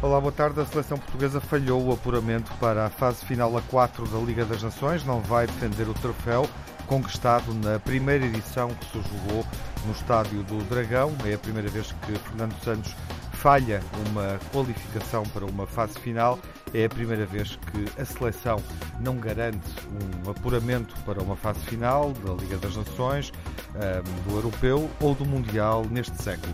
Olá, boa tarde. A seleção portuguesa falhou o apuramento para a fase final a 4 da Liga das Nações. Não vai defender o troféu conquistado na primeira edição que se jogou no estádio do Dragão. É a primeira vez que Fernando Santos falha uma qualificação para uma fase final. É a primeira vez que a seleção não garante um apuramento para uma fase final da Liga das Nações, do Europeu ou do Mundial neste século.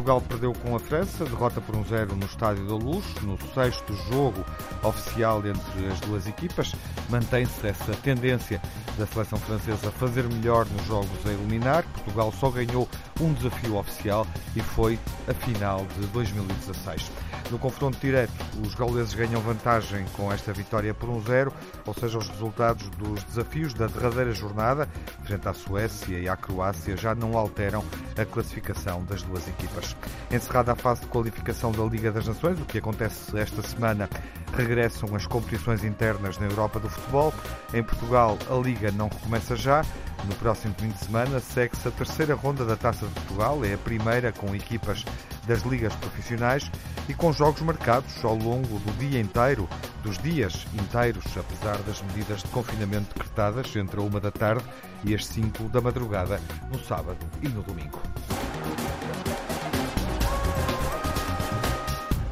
Portugal perdeu com a França, derrota por um zero no Estádio da Luz, no sexto jogo oficial entre as duas equipas. Mantém-se essa tendência da seleção francesa a fazer melhor nos jogos a eliminar. Portugal só ganhou um desafio oficial e foi a final de 2016. No confronto direto, os gauleses ganham vantagem com esta vitória por um zero, ou seja, os resultados dos desafios da derradeira jornada, frente à Suécia e à Croácia, já não alteram a classificação das duas equipas. Encerrada a fase de qualificação da Liga das Nações, o que acontece esta semana, regressam as competições internas na Europa do futebol. Em Portugal, a Liga não recomeça já. No próximo fim de semana segue-se a terceira ronda da Taça de Portugal, é a primeira com equipas das ligas profissionais e com jogos marcados ao longo do dia inteiro, dos dias inteiros, apesar das medidas de confinamento decretadas entre a uma da tarde e as cinco da madrugada, no sábado e no domingo.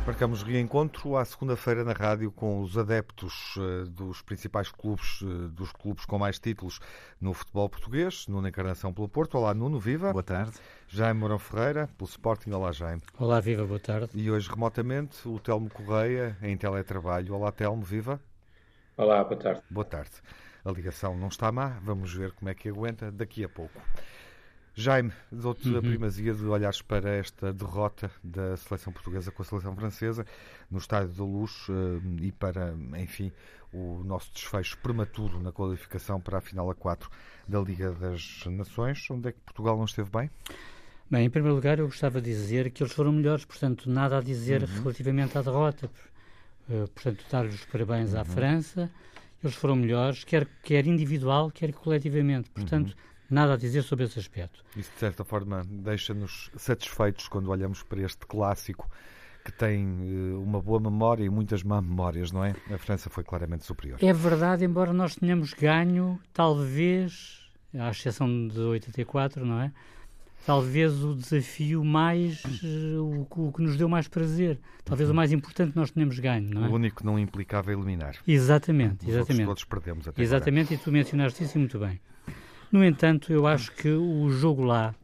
Marcamos reencontro à segunda-feira na rádio com os adeptos uh, dos principais clubes, uh, dos clubes com mais títulos no futebol português. Nuno Encarnação pelo Porto. Olá, Nuno, viva. Boa tarde. Jaime Mourão Ferreira, pelo Sporting. Olá, Jaime. Olá, viva, boa tarde. E hoje, remotamente, o Telmo Correia, em teletrabalho. Olá, Telmo, viva. Olá, boa tarde. Boa tarde. A ligação não está má, vamos ver como é que aguenta daqui a pouco. Jaime, dou-te uhum. a primazia de olhares para esta derrota da seleção portuguesa com a seleção francesa no Estádio da Luz uh, e para, enfim, o nosso desfecho prematuro na qualificação para a final a 4 da Liga das Nações. Onde é que Portugal não esteve bem? Bem, em primeiro lugar, eu gostava de dizer que eles foram melhores, portanto, nada a dizer uhum. relativamente à derrota. Uh, portanto, dar-lhes os parabéns uhum. à França. Eles foram melhores, quer, quer individual, quer coletivamente. Portanto, uhum nada a dizer sobre esse aspecto. Isso, de certa forma, deixa-nos satisfeitos quando olhamos para este clássico que tem uh, uma boa memória e muitas má memórias, não é? A França foi claramente superior. É verdade, embora nós tenhamos ganho, talvez, à exceção de 84, não é? Talvez o desafio mais, uh, o, o, que nos deu mais prazer, talvez uhum. o mais importante nós tenhamos ganho, não é? O único que não implicava eliminar. Exatamente, Os exatamente. todos perdemos até Exatamente, agora. e tu mencionaste isso muito bem. No entanto, eu acho que o jogo lá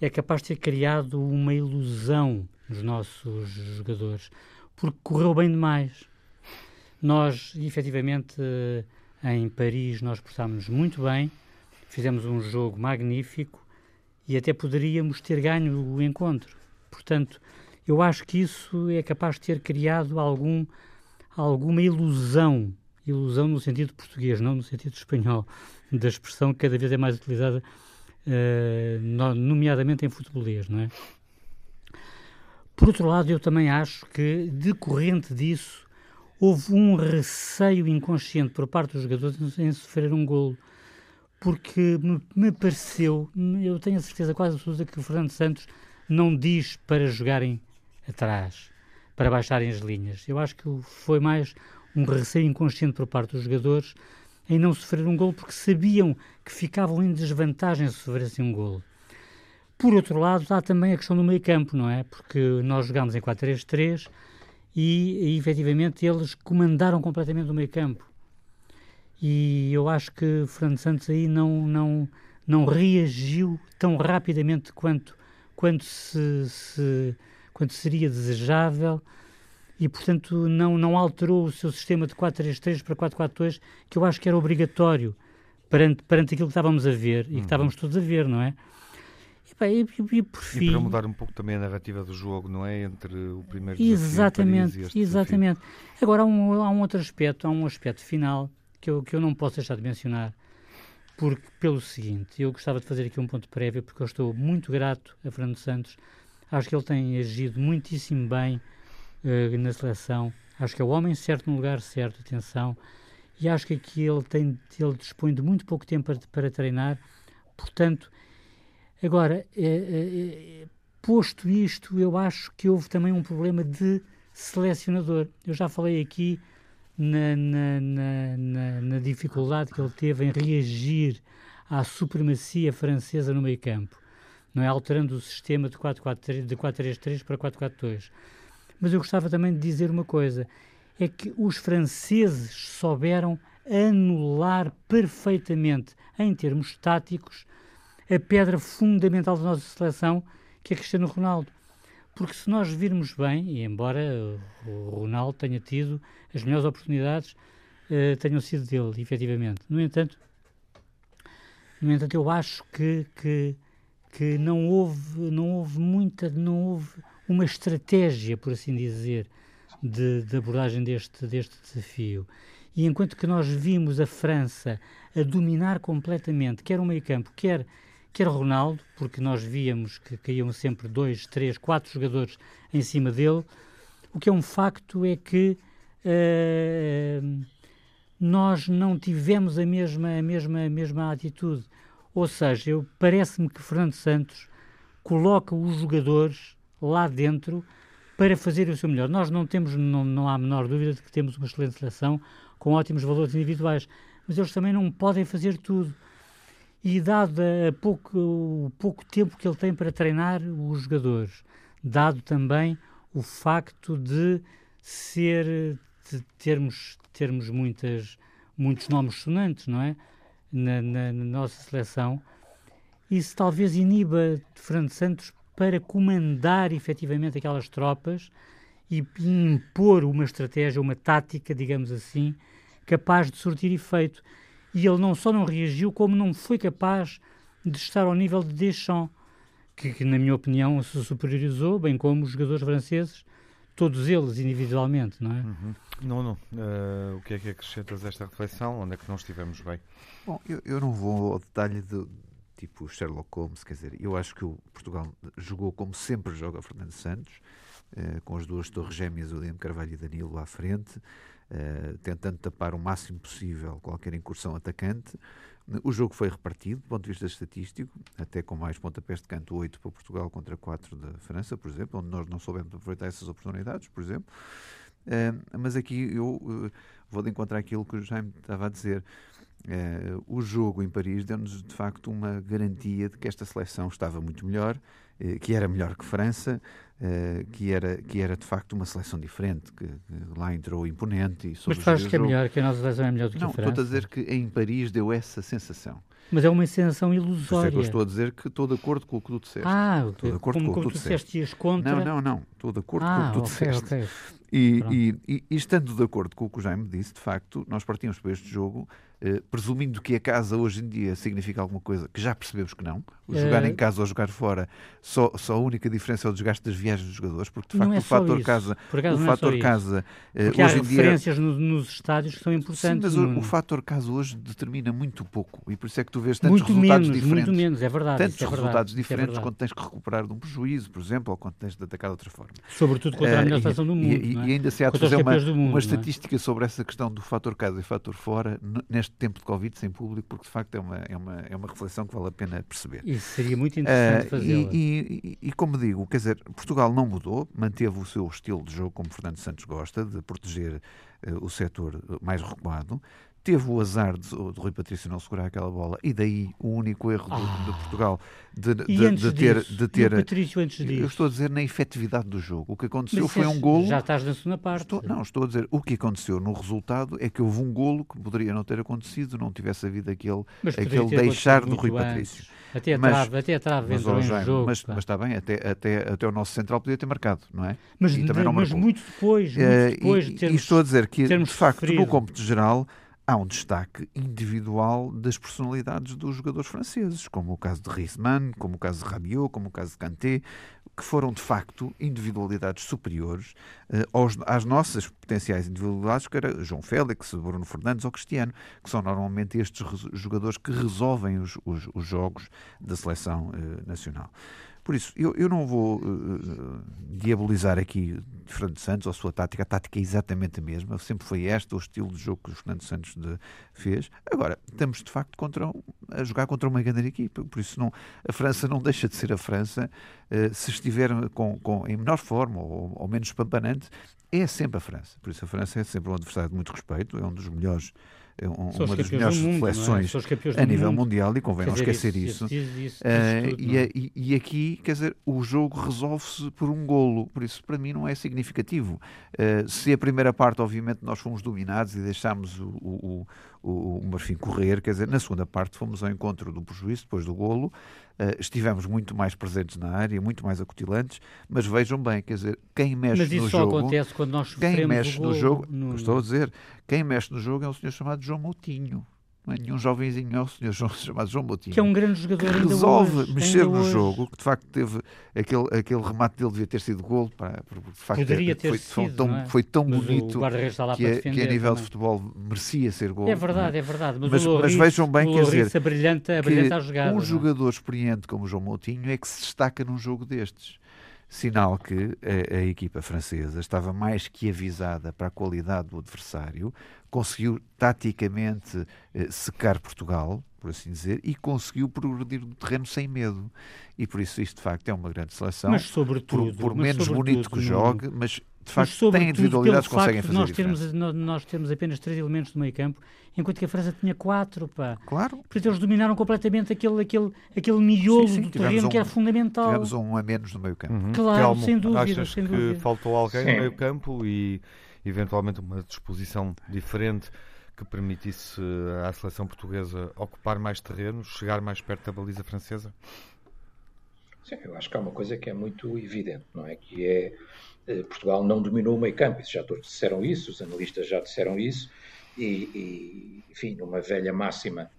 é capaz de ter criado uma ilusão nos nossos jogadores, porque correu bem demais. Nós, efetivamente, em Paris, nós portámos muito bem, fizemos um jogo magnífico e até poderíamos ter ganho o encontro. Portanto, eu acho que isso é capaz de ter criado algum, alguma ilusão, ilusão no sentido português, não no sentido espanhol, da expressão que cada vez é mais utilizada, uh, nomeadamente em futebolês, não é? Por outro lado, eu também acho que, decorrente disso, houve um receio inconsciente por parte dos jogadores em sofrer um golo. Porque me, me pareceu, eu tenho a certeza quase absoluta que o Fernando Santos não diz para jogarem atrás, para baixarem as linhas. Eu acho que foi mais um receio inconsciente por parte dos jogadores em não sofrer um gol porque sabiam que ficavam em desvantagem se sofressem um gol. Por outro lado, há também a questão do meio campo, não é? Porque nós jogámos em 4-3-3 e, e, efetivamente, eles comandaram completamente o meio campo. E eu acho que Fernando Santos aí não, não, não reagiu tão rapidamente quanto, quanto, se, se, quanto seria desejável e, portanto, não, não alterou o seu sistema de 4-3-3 para 4-4-2, que eu acho que era obrigatório perante, perante aquilo que estávamos a ver e que uhum. estávamos todos a ver, não é? E, e, e, por fim... e para mudar um pouco também a narrativa do jogo, não é? Entre o primeiro exatamente, e este Exatamente. Desafio. Agora, há um, há um outro aspecto, há um aspecto final que eu, que eu não posso deixar de mencionar, porque, pelo seguinte, eu gostava de fazer aqui um ponto prévio, porque eu estou muito grato a Fernando Santos Acho que ele tem agido muitíssimo bem uh, na seleção. Acho que é o homem certo no lugar certo, atenção. E acho que aqui ele, tem, ele dispõe de muito pouco tempo para, para treinar. Portanto, agora, é, é, posto isto, eu acho que houve também um problema de selecionador. Eu já falei aqui na, na, na, na, dificuldade que ele teve em reagir à supremacia francesa no meio campo, não é? Alterando o sistema de 4-3-3 para 4-4-2. Mas eu gostava também de dizer uma coisa, é que os franceses souberam anular perfeitamente, em termos táticos, a pedra fundamental da nossa seleção, que é Cristiano Ronaldo. Porque se nós virmos bem, e embora o Ronaldo tenha tido as melhores oportunidades, uh, tenham sido dele, efetivamente. No entanto, no entanto eu acho que, que, que não, houve, não houve muita, não houve uma estratégia, por assim dizer, de, de abordagem deste, deste desafio. E enquanto que nós vimos a França a dominar completamente, quer o meio campo, quer quer Ronaldo, porque nós víamos que caíam sempre dois, três, quatro jogadores em cima dele. O que é um facto é que uh, nós não tivemos a mesma, a mesma, a mesma atitude. Ou seja, parece-me que Fernando Santos coloca os jogadores lá dentro para fazer o seu melhor. Nós não temos, não, não há a menor dúvida de que temos uma excelente seleção com ótimos valores individuais, mas eles também não podem fazer tudo. E dado a pouco, o pouco tempo que ele tem para treinar os jogadores, dado também o facto de ser de termos termos muitas muitos nomes sonantes, não é, na, na, na nossa seleção, isso talvez iniba Fernando Santos para comandar efetivamente aquelas tropas e impor uma estratégia, uma tática, digamos assim, capaz de surtir efeito e ele não só não reagiu, como não foi capaz de estar ao nível de Deschamps, que, que na minha opinião se superiorizou, bem como os jogadores franceses, todos eles individualmente, não é? Uhum. Não, não. Uh, o que é que acrescentas a esta reflexão? Onde é que não estivemos bem? Bom, eu, eu não vou ao detalhe de tipo Sherlock Holmes, quer dizer, eu acho que o Portugal jogou como sempre joga Fernando Santos, uh, com as duas torres gêmeas, William Carvalho e Danilo à frente, uh, tentando tapar o máximo possível qualquer incursão atacante. O jogo foi repartido, do ponto de vista estatístico, até com mais pontapés de canto 8 para Portugal contra 4 da França, por exemplo, onde nós não soubemos aproveitar essas oportunidades, por exemplo. Uh, mas aqui eu uh, vou de encontrar aquilo que o Jaime estava a dizer. Uh, o jogo em Paris deu-nos de facto uma garantia de que esta seleção estava muito melhor, uh, que era melhor que França, uh, que, era, que era de facto uma seleção diferente, que, que lá entrou imponente. E Mas tu achas que é melhor, que a nossa seleção é melhor do que Não, a França? Não, estou a dizer que em Paris deu essa sensação. Mas é uma sensação ilusória. Por é eu estou a dizer que estou de acordo com o que tu disseste. Ah, estou de acordo como, com o que tu disseste. ias contra... Não, não, não. Estou de acordo ah, com o que tu okay, disseste. Okay. E, e, e, e, estando de acordo com o que o Jaime disse, de facto, nós partimos para este jogo eh, presumindo que a casa hoje em dia significa alguma coisa, que já percebemos que não. O jogar uh... em casa ou jogar fora, só, só a única diferença é o desgaste das viagens dos jogadores, porque de facto é o fator isso. casa, o fator casa eh, hoje há em referências dia... no, nos estádios que são importantes. Sim, mas o, o, fator casa hoje determina muito pouco e por isso é que tu vês tantos muito resultados menos, diferentes. Muito menos, é verdade. Tantos é resultados verdade, diferentes é quando tens que recuperar de um prejuízo, por exemplo, ou quando tens de atacar de outra forma. Sobretudo contra uh, a melhor seleção do mundo. E, é? e ainda se há de fazer uma, mundo, uma estatística sobre essa questão do fator casa e fator fora neste tempo de Covid sem público, porque de facto é uma, é uma, é uma reflexão que vale a pena perceber. Isso seria muito interessante uh, fazê-la. E, e, e, como digo, quer dizer, Portugal não mudou, manteve o seu estilo de jogo como Fernando Santos gosta, de proteger uh, o setor mais recuado, teve o azar de, de Rui Patrício não segurar aquela bola e daí o único erro ah. de, Portugal de, de, de ter, disso? de ter Patrício antes disso? eu estou a dizer na efetividade do jogo o que aconteceu foi um golo já estás na segunda parte estou, não, estou a dizer o que aconteceu no resultado é que houve um golo que poderia não ter acontecido não tivesse havido aquele, aquele deixar do Rui antes. Patrício até a trave, até a trave entrou em jogo. Mas, mas, está bem, até, até, até o nosso central podia ter marcado, não é? Mas, de, mas muito depois, muito uh, depois e, de termos, e estou a dizer que, de facto, sofrido. no cômputo geral, há um destaque individual das personalidades dos jogadores franceses, como o caso de Griezmann, como o caso de Rabiot, como o caso de Kanté, que foram de facto individualidades superiores uh, aos, às nossas potenciais individualidades, que era João Félix, Bruno Fernandes ou Cristiano, que são normalmente estes jogadores que resolvem os, os, os jogos da seleção uh, nacional. Por isso, eu, eu não vou uh, diabolizar aqui Fernando Santos ou a sua tática. A tática é exatamente a mesma. Sempre foi esta o estilo de jogo que o Fernando Santos de, fez. Agora, estamos de facto contra a jogar contra uma grande equipa. Por isso, não, a França não deixa de ser a França. Uh, se estiver com, com, em menor forma ou, ou menos pampanante, é sempre a França. Por isso, a França é sempre um adversário de muito respeito. É um dos melhores um, uma das melhores mundo, é? seleções é? a nível mundo. mundial e convém não esquecer isso. isso, isso, isso uh, tudo, e, e, aqui, quer dizer, o jogo resolve-se por um golo, por isso para mim não é significativo. Uh, se a primeira parte, obviamente, nós fomos dominados e deixámos o, o, o, o Marfim correr, quer dizer, na segunda parte fomos ao encontro do prejuízo depois do golo, estivemos muito mais presentes na área, muito mais acutilantes, mas vejam bem, quer dizer, quem mexe mas isso no só jogo. acontece quando nós Quem mexe no jogo, no... estou a dizer, quem mexe no jogo é um senhor chamado João Moutinho. Não é nenhum jovenzinho, é o senhor João, chamado João Moutinho. Que é um grande jogador que resolve hoje, mexer no hoje. jogo, que de facto teve aquele, aquele remate dele devia ter sido gol. Pá, de facto, Poderia é, ter foi, sido, tão, é? foi tão bonito que, é, que a nível também. de futebol merecia ser gol. É verdade, é verdade. Mas, mas, Loris, mas vejam bem, quer dizer, brilhante, brilhante a jogada, um não? jogador experiente como o João Moutinho é que se destaca num jogo destes. Sinal que a, a, equipa francesa estava mais que avisada para a qualidade do adversário, conseguiu taticamente eh, secar Portugal, por assim dizer, e conseguiu progredir no terreno sem medo. E por isso isto de facto é uma grande seleção. Mas sobretudo, por, por mas menos sobretudo, bonito que jogue, mas de facto tem individualidades que conseguem fazer nós termos, nós, nós temos apenas três elementos no meio campo, enquanto que a França tinha quatro, pá. Claro. Portanto, eles dominaram completamente aquele, aquele, aquele miolo sim, sim, do terreno um, que era fundamental. Tivemos um a menos no meio campo. Uhum. Claro, Telmo, sem dúvida, achas sem que dúvida. faltou alguém Sim. no meio campo e eventualmente uma disposição diferente que permitisse à seleção portuguesa ocupar mais terrenos, chegar mais perto da baliza francesa? Sim, eu acho que há uma coisa que é muito evidente, não é? Que é Portugal não dominou o meio campo, isso já todos disseram isso, os analistas já disseram isso, e, e enfim, numa velha máxima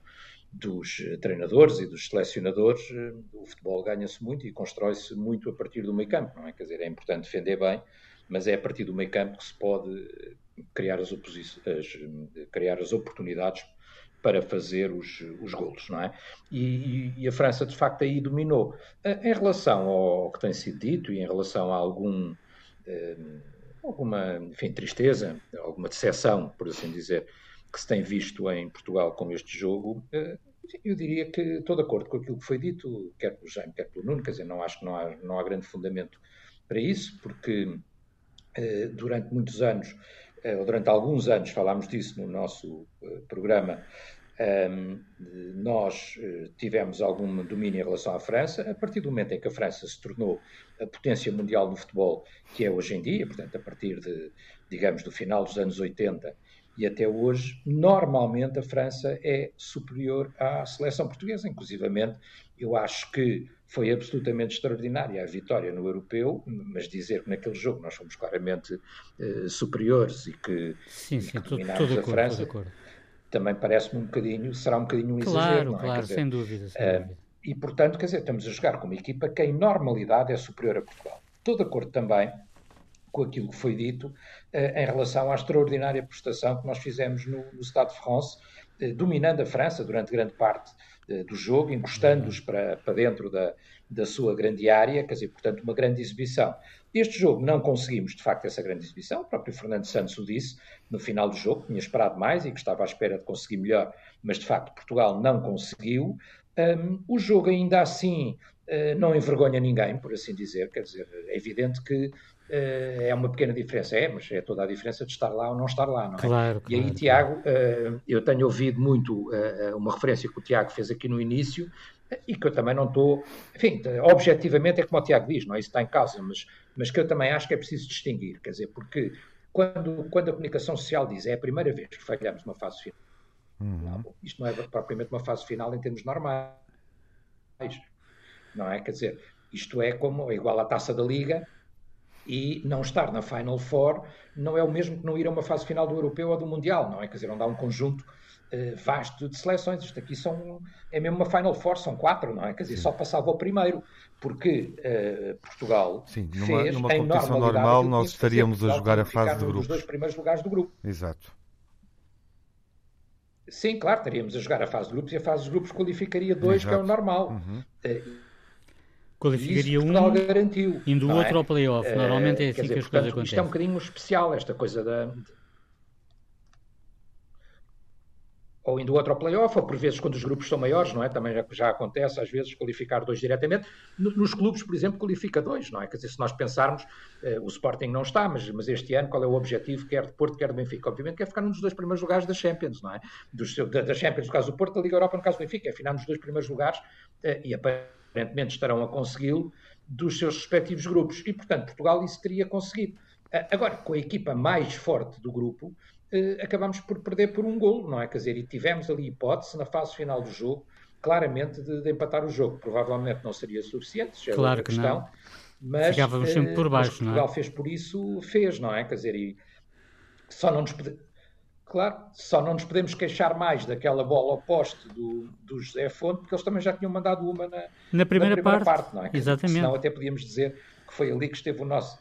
dos eh, treinadores e dos selecionadores, eh, o futebol ganha-se muito e constrói-se muito a partir do meio campo, não é? Quer dizer, é importante defender bem, mas é a partir do meio campo que se pode eh, criar as, as, criar as oportunidades para fazer os, os golos, não é? E, e, a França, de facto, aí dominou. Em relação ao que tem sido dito e em relação a algum, eh, alguma, enfim, tristeza, alguma decepção, por assim dizer, que se tem visto em Portugal com este jogo, eh, eu diria que estou de acordo com aquilo que foi dito, quer pelo Jaime, quer pelo Nuno, quer dizer, não acho que não há, não há grande fundamento para isso, porque eh, durante muitos anos ou durante alguns anos, falámos disso no nosso programa, nós eh, tivemos algum domínio em relação à França. A partir do momento em que a França se tornou a potência mundial no futebol que é hoje em dia, portanto, a partir de, digamos, do final dos anos 80 e até hoje, normalmente a França é superior à seleção portuguesa. Inclusivamente, eu acho que foi absolutamente extraordinária a vitória no europeu, mas dizer que naquele jogo nós fomos claramente uh, superiores e que, sim, sim, e que dominámos a acordo, França, também parece-me um bocadinho, será um bocadinho um claro, exagero, não é? Claro, dizer, sem dúvida. Sem uh, dúvida. E, portanto, quer dizer, estamos a jogar com uma equipa que em normalidade é superior a Portugal. Estou de acordo também com aquilo que foi dito uh, em relação à extraordinária prestação que nós fizemos no, no Stade de France, uh, dominando a França durante grande parte uh, do jogo, encostando-os para, para dentro da, da sua grande área, quer dizer, portanto, uma grande exibição. Este jogo não conseguimos, de facto, essa grande exibição. O próprio Fernando Santos o disse no final do jogo, tinha esperado mais e que estava à espera de conseguir melhor, mas de facto Portugal não conseguiu. Um, o jogo ainda assim não envergonha ninguém, por assim dizer, quer dizer, é evidente que é uma pequena diferença, é, mas é toda a diferença de estar lá ou não estar lá, não é? Claro, e aí, claro, Tiago, uh, eu tenho ouvido muito uma referência que o Tiago fez aqui no início, e que eu também não estou, enfim, objetivamente é como o Tiago diz, não é? Isso está em causa, mas, mas que eu também acho que é preciso distinguir, quer dizer, porque quando, quando a comunicação social diz é a primeira vez que falhamos uma fase final, Uhum. isto não é propriamente uma fase final em termos normais, não é? Quer dizer, isto é como é igual à taça da Liga e não estar na Final Four não é o mesmo que não ir a uma fase final do Europeu ou do Mundial, não é? Quer dizer, não dá um conjunto uh, vasto de seleções. Isto aqui são, é mesmo uma Final Four, são quatro, não é? Quer dizer, só passava o primeiro, porque uh, Portugal Sim, numa, fez, numa competição normal nós que fazer. estaríamos a jogar a fase de grupos. dois primeiros lugares do grupo. Exato. Sim, claro, estaríamos a jogar a fase de grupos e a fase de grupos qualificaria dois, que é o Exato. normal. Uhum. Uh, qualificaria um, garantiu, indo o outro é? ao playoff. Normalmente é assim dizer, que as portanto, coisas acontecem. Isto é um bocadinho especial, esta coisa da, ou indo outro ao playoff, ou por vezes quando os grupos são maiores, não é? Também já, já acontece às vezes qualificar dois diretamente. Nos clubes, por exemplo, qualifica dois, não é? Quer dizer, se nós pensarmos, eh, o Sporting não está, mas, mas este ano qual é o objetivo, quer de Porto, quer de Benfica? Obviamente quer ficar num dos dois primeiros lugares da Champions, não é? Dos, da, da Champions, no caso do Porto, da Liga Europa, no caso do Benfica, é ficar nos dois primeiros lugares eh, e aparentemente estarão a consegui-lo dos seus respectivos grupos. E, portanto, Portugal isso teria conseguido. Eh, agora, com a equipa mais forte do grupo, eh, acabamos por perder por um golo, não é? Quer dizer, e tivemos ali hipótese na fase final do jogo, claramente, de, de empatar o jogo. Provavelmente não seria suficiente, já é claro que questão. Não. Mas, Ficávamos sempre eh, por baixo, mas Portugal não é? fez por isso, fez, não é? Quer dizer, e só não nos. Claro, só não nos podemos queixar mais daquela bola ao poste do, do José Fonte, porque eles também já tinham mandado uma na, na primeira, na primeira parte, parte, não é? Exatamente. Senão até podíamos dizer que foi ali que esteve o nosso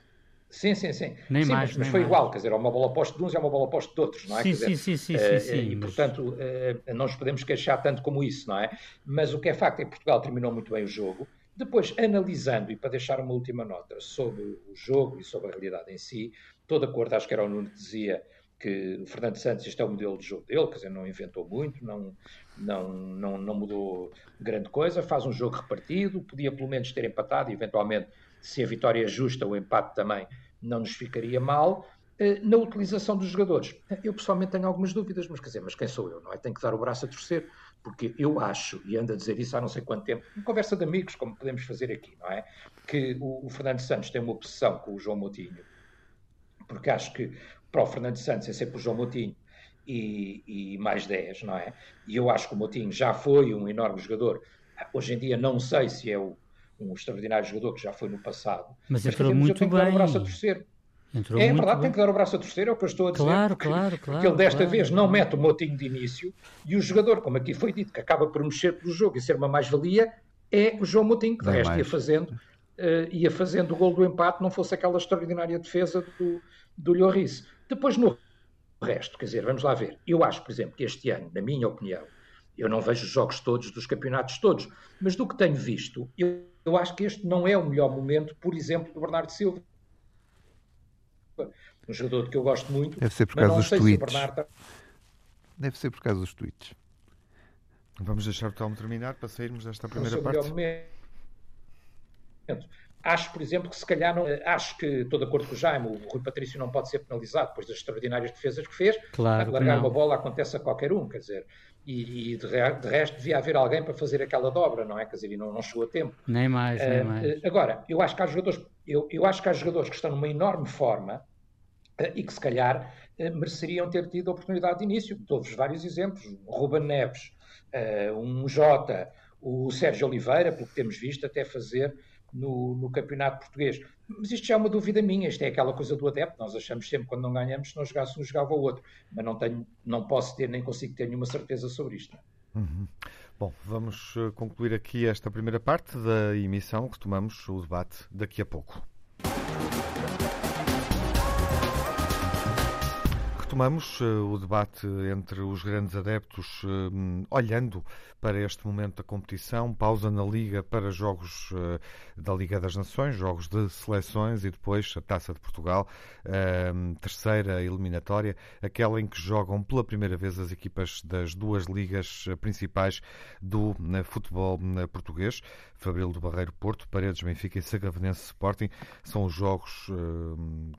Sim, sim, sim. Nem sim, mais, mas, mas foi mais. igual, quer dizer, é uma bola posta de uns e é uma bola posta de outros, não é? Sim, dizer, sim, sim, sim, uh, sim, sim, E, mas... portanto, uh, não nos podemos queixar tanto como isso, não é? Mas o que é facto é que Portugal terminou muito bem o jogo. Depois, analisando, e para deixar uma última nota sobre o jogo e sobre a realidade em si, estou de acordo, acho que era o Nuno que dizia que o Fernando Santos, este é o modelo de jogo dele, quer dizer, não inventou muito, não, não, não, não mudou grande coisa, faz um jogo repartido, podia pelo menos ter empatado, eventualmente, se a vitória é justa, o empate também não nos ficaria mal. Eh, na utilização dos jogadores, eu pessoalmente tenho algumas dúvidas, mas quer dizer, mas quem sou eu, não é? Tenho que dar o braço a torcer, porque eu acho, e ando a dizer isso há não sei quanto tempo, em conversa de amigos, como podemos fazer aqui, não é? Que o, o Fernando Santos tem uma obsessão com o João Moutinho, porque acho que para o Fernando Santos é sempre o João Moutinho e, e mais 10, não é? E eu acho que o Moutinho já foi um enorme jogador. Hoje em dia não sei se é o, um extraordinário jogador que já foi no passado. Mas entrou mas, muito eu tenho bem. que dar o braço a torcer. Entrou é muito verdade, bem. tem que dar o braço a torcer, é o que eu estou a dizer. Claro, porque, claro, claro. Porque ele desta claro. vez não mete o motinho de início e o jogador, como aqui foi dito, que acaba por mexer pelo jogo e ser uma mais-valia, é o João Moutinho, que de resto ia fazendo, uh, ia fazendo o gol do empate, não fosse aquela extraordinária defesa do, do Lloris. Depois no resto, quer dizer, vamos lá ver. Eu acho, por exemplo, que este ano, na minha opinião, eu não vejo os jogos todos dos campeonatos todos, mas do que tenho visto, eu, eu acho que este não é o melhor momento, por exemplo, do Bernardo Silva. Um jogador que eu gosto muito, Deve ser por mas causa não dos sei se o tweets. Bernardo Deve ser por causa dos tweets. Vamos deixar o Telmo terminar para sairmos desta não primeira sei o melhor parte. Acho, por exemplo, que se calhar não, acho que estou de acordo com o Jaime, o Rui Patrício não pode ser penalizado depois das extraordinárias defesas que fez. Claro que largar não. uma bola acontece a qualquer um, quer dizer, e, e de, de resto devia haver alguém para fazer aquela dobra, não é? Quer dizer, e não, não chegou a tempo. Nem mais, nem Eh, mais. eh, Agora, eu acho que há jogadores, eu, eu acho que há jogadores que estão numa enorme forma eh, e que se calhar eh, mereceriam ter tido a oportunidade de início. Dou-vos vários exemplos. O Ruben Neves, um Jota, o Sérgio Oliveira, pelo que temos visto, até fazer no, no campeonato português. Mas isto já é uma dúvida minha, isto é aquela coisa do adepto, nós achamos sempre quando não ganhamos, se não jogasse um, jogava o outro. Mas não, tenho, não posso ter, nem consigo ter nenhuma certeza sobre isto. Bom, vamos eh, concluir aqui esta primeira parte da emissão. Retomamos o debate daqui a pouco. Retomamos eh, o debate entre os grandes adeptos, eh, olhando para este momento da competição, pausa na Liga para jogos eh, da Liga das Nações, jogos de seleções e depois a Taça de Portugal, terceira eliminatória, aquela em que jogam pela primeira vez as equipas das duas ligas principais do futebol português, Fabril do Barreiro Porto, Paredes Benfica e Sagavenense Sporting, são os jogos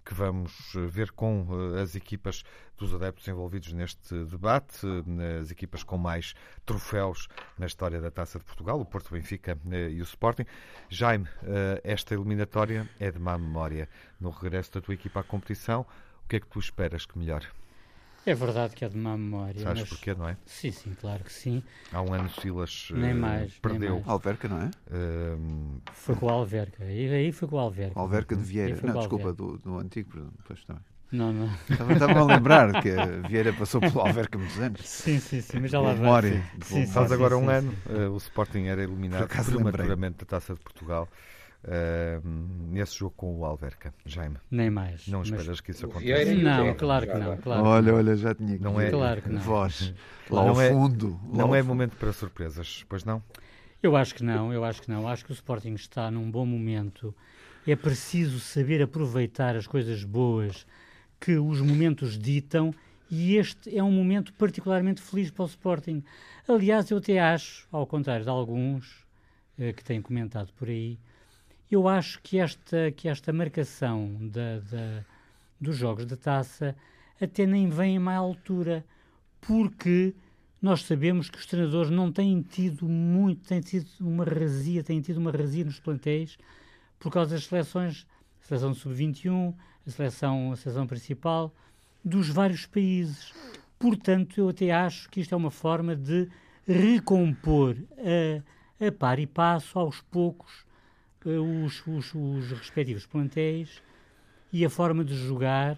que vamos ver com as equipas dos adeptos envolvidos neste debate, eh, as equipas com mais troféus na história da Taça de Portugal, o Porto Benfica eh, e o Sporting. Jaime, eh, esta eliminatória é de má memória. No regresso da tua equipa à competição, o que é que tu esperas que melhore? É verdade que é de má memória. Sabes mas... porquê, não é? Sim, sim, claro que sim. Há um ano Silas eh, Nem mais, nem perdeu mais. Alverca, não é? eh, Foi com o Alverca. E aí foi com o Alverca. Alverca de Vieira. Não, desculpa, do, do antigo, perdão. Pois também. Não, não. Estava- Estava-me a lembrar que a Vieira passou pelo Alverca muitos anos. Sim, sim, sim, mas já lá vai. sim. Sim, Faz sim, agora sim, um sim. ano, eh, o Sporting era eliminado prematuramente da Taça de Portugal eh, nesse jogo com o Alverca. Jaime, Nem mais. não mas- esperas que isso aconteça? Não, claro que não. Claro olha, olha, já tinha que Não é- Claro que não. voz. Lá Não ao é- fundo. Não é momento para surpresas, pois não? Eu acho que não, eu acho que não. Acho que o Sporting está num bom momento. É preciso saber aproveitar as coisas boas que os momentos ditam e este é um momento particularmente feliz para o Sporting. Aliás, eu até acho, ao contrário de alguns eh, que têm comentado por aí, eu acho que esta, que esta marcação da, da, dos jogos da taça até nem vem a má altura, porque nós sabemos que os treinadores não têm tido muito, têm tido uma razia, têm tido uma razia nos plantéis por causa das seleções, seleção sub-21, a seleção, a seleção principal, dos vários países. Portanto, eu até acho que isto é uma forma de recompor a, a par e passo, aos poucos, eh, os, os, os respectivos plantéis e a forma de jogar.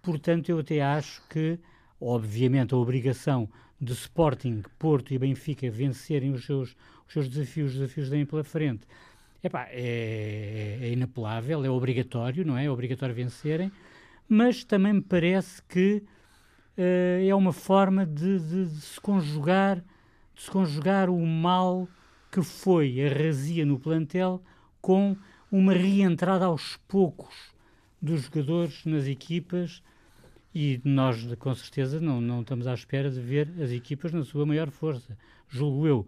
Portanto, eu até acho que, obviamente, a obrigação de Sporting, Porto e Benfica vencerem os seus, os seus desafios, os desafios que têm pela frente, epá, é, é inapelável, é obrigatório, não é? É obrigatório vencerem, mas também me parece que uh, é uma forma de, de, de, se conjugar, de se conjugar o mal que foi a razia no plantel com uma reentrada aos poucos dos jogadores nas equipas e nós, com certeza, não, não estamos à espera de ver as equipas na sua maior força. Julgo eu.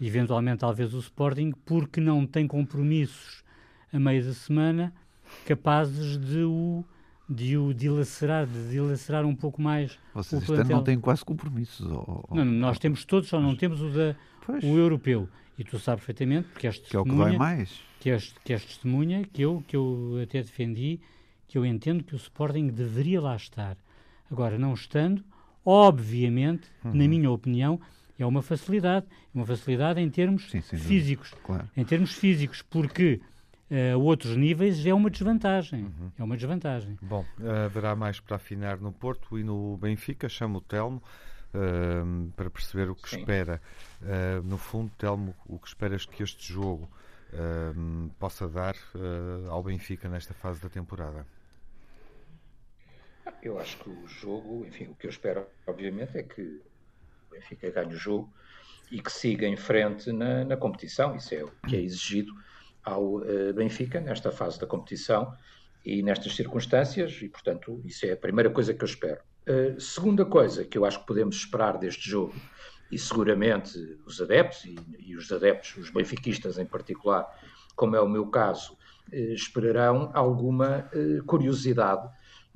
Eventualmente, talvez o Sporting, porque não tem compromissos a meio da semana capazes de o, de o dilacerar, de dilacerar um pouco mais Vocês o plantel. não têm quase compromissos. Ou, ou, não, nós temos todos, só não temos o, da, o europeu. E tu sabes perfeitamente, porque és que é o que vai mais. Que és, que és testemunha, que eu, que eu até defendi, que eu entendo que o Sporting deveria lá estar. Agora, não estando, obviamente, uhum. na minha opinião, é uma facilidade. É uma facilidade em termos Sim, físicos. Claro. Em termos físicos, porque a uh, outros níveis é uma desvantagem. Uhum. É uma desvantagem. Bom, haverá mais para afinar no Porto e no Benfica. Chamo o Telmo. Uh, para perceber o que Sim. espera. Uh, no fundo, Telmo, o que esperas que este jogo uh, possa dar ao Benfica nesta fase da temporada? Eu acho que o jogo, enfim, o que eu espero, obviamente, é que Benfica ganhe o jogo e que siga em frente na, na competição. Isso é o que é exigido ao uh, Benfica nesta fase da competição e nestas circunstâncias, e portanto, isso é a primeira coisa que eu espero. Uh, segunda coisa que eu acho que podemos esperar deste jogo, e seguramente os adeptos, e, e os adeptos, os benfiquistas em particular, como é o meu caso, uh, esperarão alguma curiosidade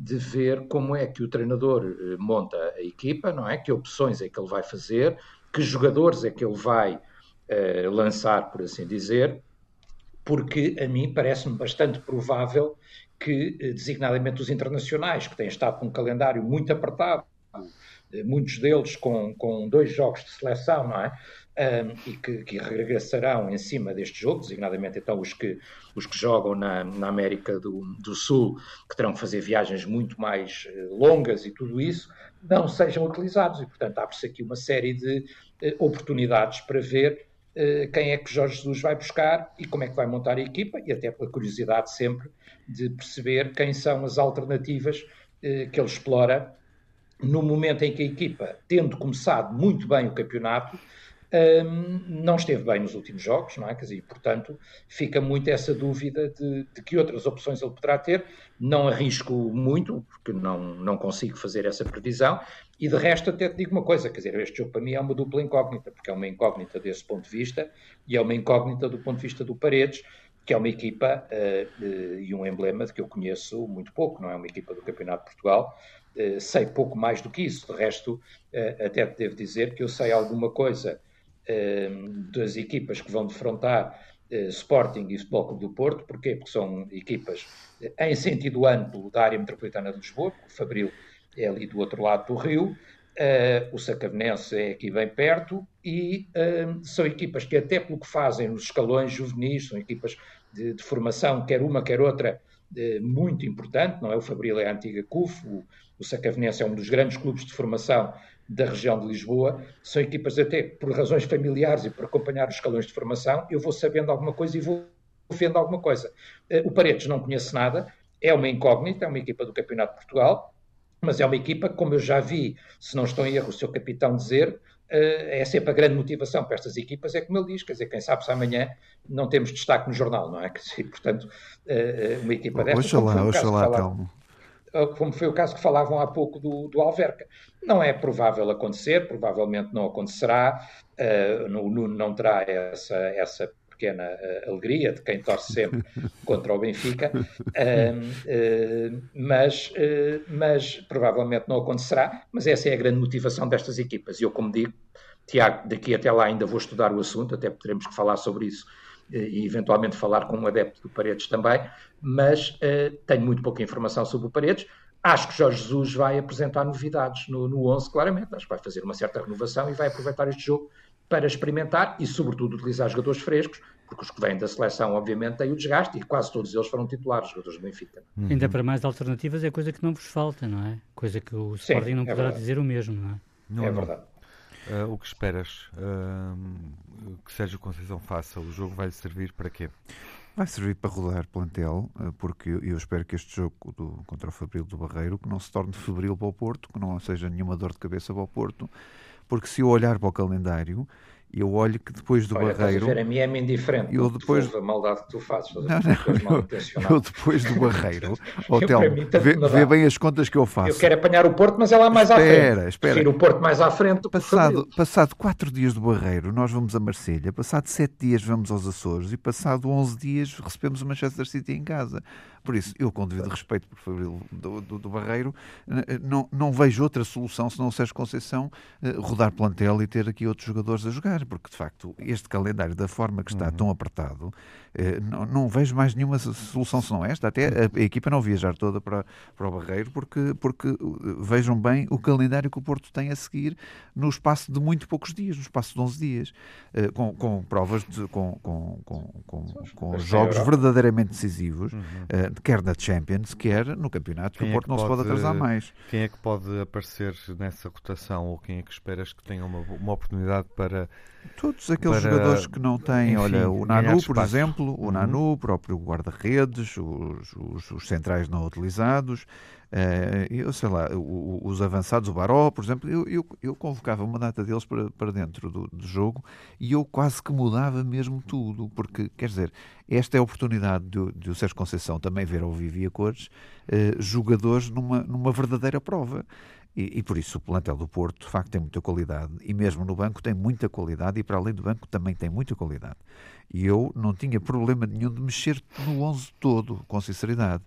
de ver como é que o treinador eh, monta a equipa, não é? Que opções é que ele vai fazer, que jogadores é que ele vai uh, lançar, por assim dizer, porque a mim parece-me bastante provável que, eh, designadamente os internacionais, que têm estado com um calendário muito apertado, muitos deles com, com dois jogos de seleção, não é? um, e que, que, regressarão em cima deste jogo, designadamente então os que, os que jogam na, na América do, do, Sul, que terão que fazer viagens muito mais uh, longas e tudo isso, não sejam utilizados. E, portanto, abre-se aqui uma série de uh, oportunidades para ver uh, quem é que Jorge Jesus vai buscar e como é que vai montar a equipa, e até pela curiosidade sempre de perceber quem são as alternativas que ele explora no momento em que a equipa, tendo começado muito bem o campeonato, um, não esteve bem nos últimos jogos, não é? Quer dizer, portanto, fica muito essa dúvida de, de, que outras opções ele poderá ter. Não arrisco muito, porque não, não consigo fazer essa previsão. E de resto, até te digo uma coisa: quer dizer, este jogo para mim é uma dupla incógnita, porque é uma incógnita desse ponto de vista e é uma incógnita do ponto de vista do Paredes, que é uma equipa uh, uh, e um emblema de que eu conheço muito pouco, não é uma equipa do Campeonato de Portugal. Uh, sei pouco mais do que isso. De resto, até devo dizer que eu sei alguma coisa Ehm, das equipas que vão defrontar eh, Sporting e Futebol Clube do Porto. Porquê? Porque são equipas eh, em sentido amplo da área metropolitana de Lisboa, o Fabril é ali do outro lado do rio, o Sacavenense é aqui bem perto, e são equipas que até pelo que fazem nos escalões juvenis, são equipas de, de formação, quer uma, quer outra, muito importante, não é? O Fabril é a antiga CUF, o, o Sacavenense é um dos grandes clubes de formação da região de Lisboa, são equipas até por razões familiares e por acompanhar os escalões de formação, eu vou sabendo alguma coisa e vou vendo alguma coisa. Eh, o Paredes não conhece nada, é uma incógnita, é uma equipa do Campeonato de Portugal, mas é uma equipa, como eu já vi, se não estou em erro, o seu capitão dizer, é sempre a grande motivação para estas equipas, é como ele diz, quer dizer, quem sabe se amanhã não temos destaque no jornal, não é? Dizer, portanto, uma equipa destas... Oxalá, oxalá, como foi o caso que falavam há pouco do, do Alverca. Não é provável acontecer, provavelmente não acontecerá, uh, no Nuno não terá essa, essa pequena uh, alegria de quem torce sempre contra o Benfica, uh, mas, mas provavelmente não acontecerá, mas essa é a grande motivação destas equipas. E eu, como digo, Tiago, daqui até lá ainda vou estudar o assunto, até teremos que falar sobre isso e eventualmente falar com um adepto do Paredes também, mas uh, tenho muito pouca informação sobre o Paredes. Acho que Jorge Jesus vai apresentar novidades no, no 11, claramente. Acho que vai fazer uma certa renovação e vai aproveitar este jogo para experimentar e, sobretudo, utilizar jogadores frescos, porque os que vêm da seleção, obviamente, têm o desgaste e quase todos eles foram titulares, jogadores do Benfica. Uhum. Ainda para mais alternativas é coisa que não vos falta, não é? Coisa que o Sim, Sporting não é poderá verdade. dizer o mesmo, não é? Não, é não. verdade. Uh, o que esperas uh, que Sérgio Conceição faça? O jogo vai servir para quê? Vai servir para rodar plantel, uh, porque eu espero que este jogo do, contra o Fabril do Barreiro que não se torne febril para o Porto, que não seja nenhuma dor de cabeça para o Porto, porque se eu olhar para o calendário, eu olho que depois do Olha, Barreiro. Ver, a mim é-me indiferente. Eu depois. A maldade que tu fazes. Não, não, eu, eu, depois do Barreiro. Hotel, vê, vê, bem as contas que eu faço. Eu quero apanhar o Porto, mas é lá mais espera, à frente. Espera, espera. o Porto mais à frente. Passado, passado quatro dias do Barreiro, nós vamos a Marselha. Passado sete dias, vamos aos Açores. E passado onze dias, recebemos o Manchester City em casa. Por isso, eu, com devido respeito por Fabril do, do, do, Barreiro, eh, não, não vejo outra solução senão o Sérgio Conceição eh, rodar plantel e ter aqui outros jogadores a jogar, porque de facto este calendário, da forma que está uhum. tão apertado, eh, não, não, vejo mais nenhuma solução senão esta. Até a, a, equipa não viajar toda para, para o Barreiro, porque, porque vejam bem o calendário que o Porto tem a seguir no espaço de muito poucos dias, no espaço de 11 dias, com, com provas, de, com, com, com, com, com jogos verdadeiramente decisivos. Uhum quer na Champions, quer no campeonato, que o é Porto é não pode, se pode atrasar mais. Quem é que pode aparecer nessa rotação ou quem é que esperas que tenha uma, uma oportunidade para. Todos aqueles para, jogadores que não têm, enfim, olha, o Nanu, por exemplo, o uhum. Nanu, o próprio guarda-redes, os, os, os centrais não utilizados, eu sei lá, os avançados, o Baró, por exemplo, eu, eu, eu convocava uma data deles para, para dentro do, do, jogo e eu quase que mudava mesmo tudo, porque, quer dizer, esta é a oportunidade de, de o Sérgio Conceição também ver ao vivo e a cores uh, jogadores numa, numa verdadeira prova. E, e, por isso o plantel do Porto, de facto, tem muita qualidade. E mesmo no banco tem muita qualidade. E para além do banco também tem muita qualidade. E eu não tinha problema nenhum de mexer no 11 todo, com sinceridade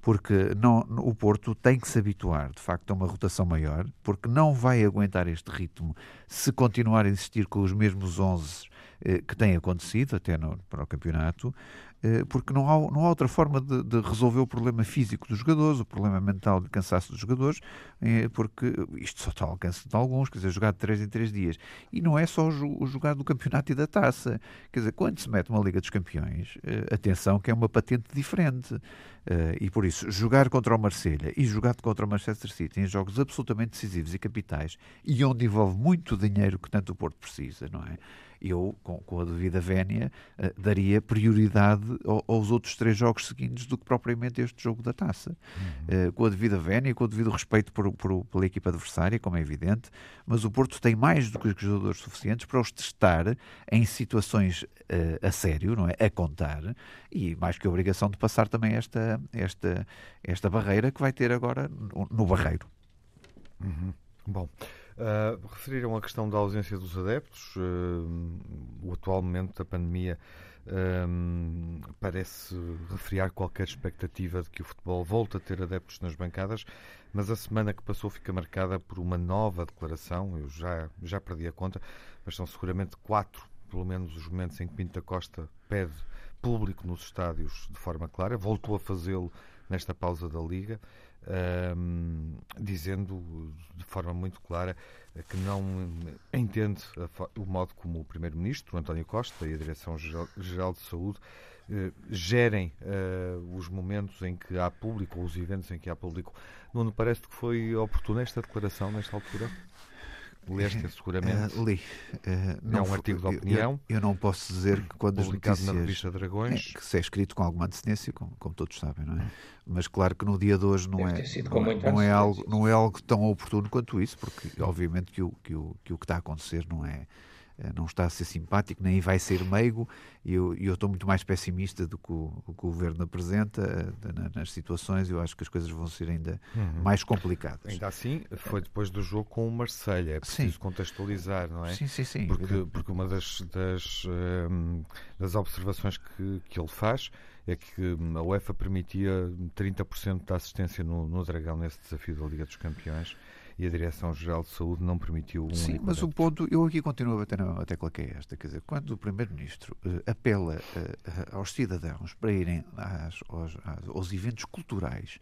porque não, o Porto tem que se habituar, de facto, a uma rotação maior, porque não vai aguentar este ritmo se continuar a insistir com os mesmos 11 eh, que tem acontecido até no, para o campeonato, porque não há, não há outra forma de, de, resolver o problema físico dos jogadores, o problema mental de cansaço dos jogadores, eh, porque isto só está ao alcance de alguns, quer dizer, jogar de 3 em 3 dias. E não é só o jogar do campeonato e da taça. Quer dizer, quando se mete uma Liga dos Campeões, atenção que é uma patente diferente. E por isso, jogar contra o Marselha e jogar contra o Manchester City em jogos absolutamente decisivos e capitais e onde envolve muito dinheiro que tanto o Porto precisa, não é? Eu, com, com a devida vénia, uh, daria prioridade ao, aos outros três jogos seguintes do que propriamente este jogo da taça. Uhum. Uh, com a devida vénia, com o devido respeito por, por, pela equipa adversária, como é evidente, mas o Porto tem mais do que os jogadores suficientes para os testar em situações uh, a sério, não é? A contar, e mais que a obrigação de passar também esta, esta, esta barreira que vai ter agora no, no Barreiro. Uhum. Bom. Uh, referiram a questão da ausência dos adeptos. Uh, o atual momento da pandemia uh, parece refriar qualquer expectativa de que o futebol volte a ter adeptos nas bancadas, mas a semana que passou fica marcada por uma nova declaração. Eu já, já perdi a conta, mas são seguramente quatro, pelo menos, os momentos em que Pinto da Costa pede público nos estádios de forma clara. Voltou a fazê-lo nesta pausa da Liga um, dizendo de forma muito clara que não entende o modo como o Primeiro-Ministro, António Costa, e a Direção-Geral de Saúde uh, gerem uh, os momentos em que há público, ou os eventos em que há público. Não lhe parece que foi oportuna esta declaração nesta altura? Leste seguramente. Uh, li. Uh, não, é um artigo de opinião. Eu, eu, não posso dizer que quando publicado as notícias... na revista Dragões. É, que se é escrito com alguma antecedência, como, como, todos sabem, não é? Mas claro que no dia de hoje não, é, não, é, não, é algo, não é algo tão oportuno quanto isso, porque obviamente que o que, o, que, o que está a acontecer não é não está a ser simpático, nem vai ser meigo, e eu, eu estou muito mais pessimista do que o, o, que o governo apresenta eh, nas situações, eu acho que as coisas vão ser ainda uhum. mais complicadas. Ainda assim, foi depois do jogo com o Marselha é preciso sim. contextualizar, não é? Sim, sim, sim. Porque, porque uma das, das, um, das observações que, que ele faz é que a UEFA permitia 30% da assistência no, no Dragão nesse desafio da Liga dos Campeões e a Direção-Geral de Saúde não permitiu um Sim, mas o ponto, eu aqui continuo a bater na tecla que é esta, quer dizer, quando o Primeiro-Ministro uh, apela uh, aos cidadãos para irem às, aos, aos eventos culturais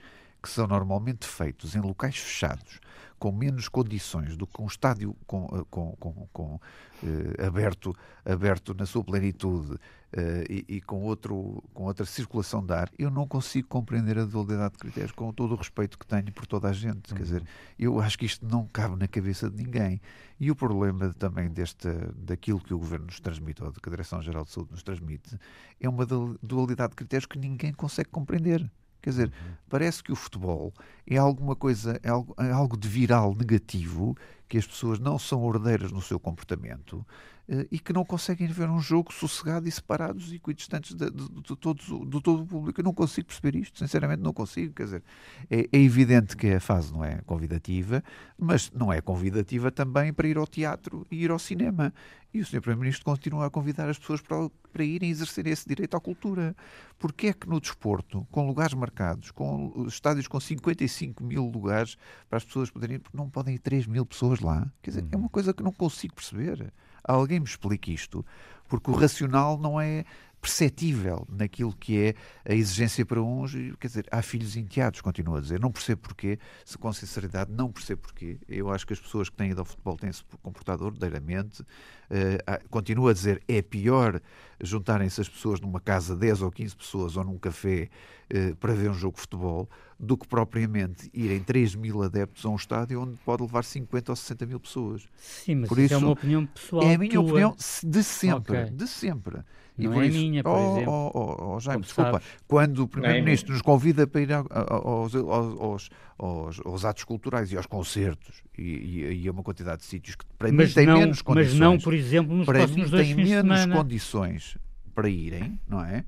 que são normalmente feitos em locais fechados, com menos condições do que um estádio com, eh, com, com, com eh, aberto, aberto na sua plenitude eh, e, e, com, outro, com outra circulação de ar, eu não consigo compreender a dualidade de critérios com todo o respeito que tenho por toda a gente. Uhum. Quer dizer, eu acho que isto não cabe na cabeça de ninguém. E o problema também deste, daquilo que o Governo nos transmite, ou que a Direção-Geral de Saúde nos transmite, é uma dualidade de critérios que ninguém consegue compreender. Quer dizer, parece que o futebol é alguma coisa, é algo, é algo de viral negativo, que as pessoas não são ordeiras no seu comportamento eh, e que não conseguem ver um jogo sossegado e separados e equidistantes de, de, de, todos, de todo o público. Eu não consigo perceber isto, sinceramente não consigo. Quer dizer, é, é, evidente que a fase não é convidativa, mas não é convidativa também para ir ao teatro e ir ao cinema. E o Sr. Primeiro-Ministro continua a convidar as pessoas para, para irem exercer esse direito à cultura. Porque é que no desporto, com lugares marcados, com estádios com 55 mil lugares para as pessoas poderem porque não podem ir 3 mil pessoas lá? Quer dizer, é uma coisa que não consigo perceber. Alguém me explique isto, porque o racional não é perceptível naquilo que é a exigência para uns. Quer dizer, há filhos enteados, continuo a dizer. Não percebo porquê, se com sinceridade, não percebo porquê. Eu acho que as pessoas que têm ido ao futebol têm-se comportado ordeiramente. Uh, continuo a dizer, é pior juntarem-se as pessoas numa casa, 10 ou 15 pessoas, ou num café, uh, para ver um jogo de futebol, do que propriamente irem 3 mil adeptos a um estádio onde pode levar 50 ou 60 mil pessoas. Sim, mas Por isso, é uma opinião pessoal. É a minha tua. opinião de sempre, okay. de sempre. Não e é isso, minha, por oh, exemplo. Oh, oh, oh Jaime, desculpa. Sabes. Quando o é Primeiro-Ministro é nos convida para ir aos, aos, aos, aos, atos culturais e aos concertos, e, e, a uma quantidade de sítios que para mas mim têm não, menos condições. Mas não, por exemplo, nos para próximos dois fins de menos condições para irem, não é?